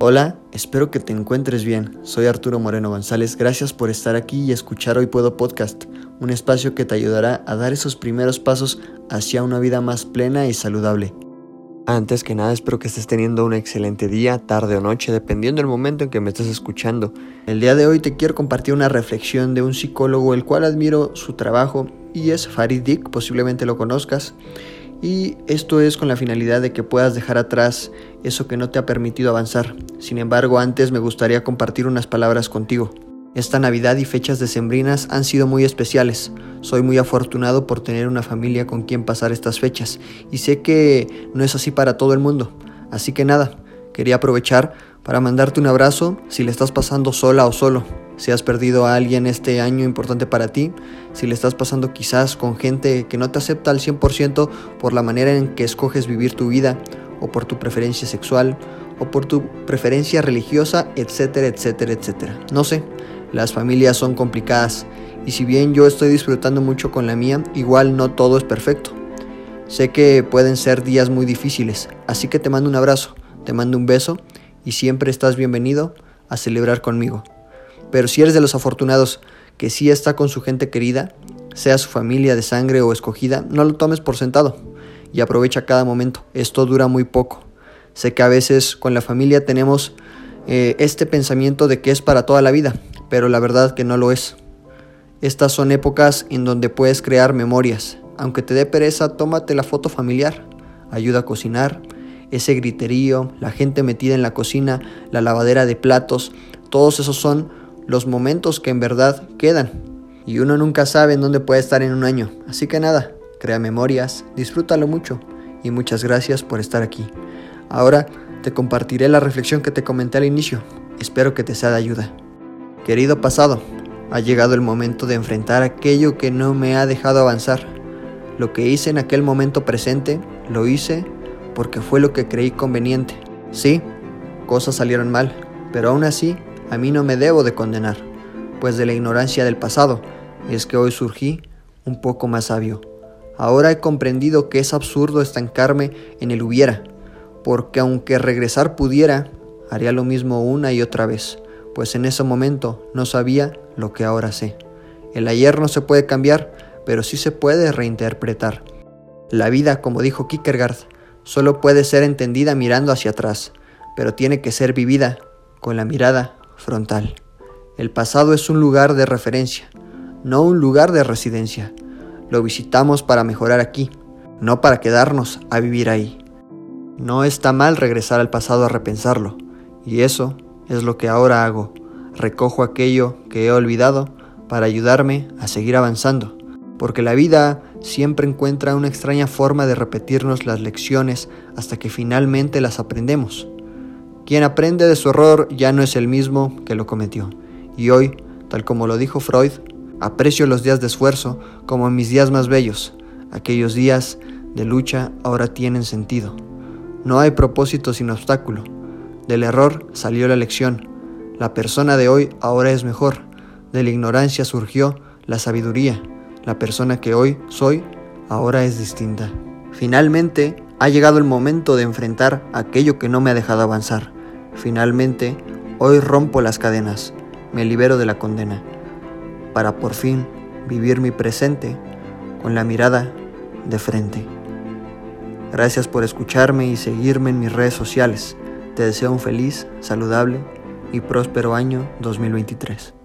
Hola, espero que te encuentres bien. Soy Arturo Moreno González. Gracias por estar aquí y escuchar Hoy Puedo Podcast, un espacio que te ayudará a dar esos primeros pasos hacia una vida más plena y saludable. Antes que nada, espero que estés teniendo un excelente día, tarde o noche, dependiendo del momento en que me estés escuchando. El día de hoy te quiero compartir una reflexión de un psicólogo el cual admiro su trabajo y es Farid Dick, posiblemente lo conozcas. Y esto es con la finalidad de que puedas dejar atrás eso que no te ha permitido avanzar. Sin embargo, antes me gustaría compartir unas palabras contigo. Esta Navidad y fechas decembrinas han sido muy especiales. Soy muy afortunado por tener una familia con quien pasar estas fechas y sé que no es así para todo el mundo. Así que nada, quería aprovechar para mandarte un abrazo si le estás pasando sola o solo si has perdido a alguien este año importante para ti, si le estás pasando quizás con gente que no te acepta al 100% por la manera en que escoges vivir tu vida, o por tu preferencia sexual, o por tu preferencia religiosa, etcétera, etcétera, etcétera. No sé, las familias son complicadas, y si bien yo estoy disfrutando mucho con la mía, igual no todo es perfecto. Sé que pueden ser días muy difíciles, así que te mando un abrazo, te mando un beso, y siempre estás bienvenido a celebrar conmigo. Pero si eres de los afortunados que sí está con su gente querida, sea su familia de sangre o escogida, no lo tomes por sentado y aprovecha cada momento. Esto dura muy poco. Sé que a veces con la familia tenemos eh, este pensamiento de que es para toda la vida, pero la verdad que no lo es. Estas son épocas en donde puedes crear memorias. Aunque te dé pereza, tómate la foto familiar. Ayuda a cocinar. Ese griterío, la gente metida en la cocina, la lavadera de platos, todos esos son los momentos que en verdad quedan. Y uno nunca sabe en dónde puede estar en un año. Así que nada, crea memorias, disfrútalo mucho y muchas gracias por estar aquí. Ahora te compartiré la reflexión que te comenté al inicio. Espero que te sea de ayuda. Querido pasado, ha llegado el momento de enfrentar aquello que no me ha dejado avanzar. Lo que hice en aquel momento presente, lo hice porque fue lo que creí conveniente. Sí, cosas salieron mal, pero aún así a mí no me debo de condenar, pues de la ignorancia del pasado es que hoy surgí un poco más sabio. Ahora he comprendido que es absurdo estancarme en el hubiera, porque aunque regresar pudiera, haría lo mismo una y otra vez, pues en ese momento no sabía lo que ahora sé. El ayer no se puede cambiar, pero sí se puede reinterpretar. La vida, como dijo Kierkegaard, solo puede ser entendida mirando hacia atrás, pero tiene que ser vivida con la mirada frontal. El pasado es un lugar de referencia, no un lugar de residencia. Lo visitamos para mejorar aquí, no para quedarnos a vivir ahí. No está mal regresar al pasado a repensarlo, y eso es lo que ahora hago. Recojo aquello que he olvidado para ayudarme a seguir avanzando, porque la vida siempre encuentra una extraña forma de repetirnos las lecciones hasta que finalmente las aprendemos. Quien aprende de su error ya no es el mismo que lo cometió. Y hoy, tal como lo dijo Freud, aprecio los días de esfuerzo como mis días más bellos. Aquellos días de lucha ahora tienen sentido. No hay propósito sin obstáculo. Del error salió la lección. La persona de hoy ahora es mejor. De la ignorancia surgió la sabiduría. La persona que hoy soy ahora es distinta. Finalmente, ha llegado el momento de enfrentar aquello que no me ha dejado avanzar. Finalmente, hoy rompo las cadenas, me libero de la condena, para por fin vivir mi presente con la mirada de frente. Gracias por escucharme y seguirme en mis redes sociales. Te deseo un feliz, saludable y próspero año 2023.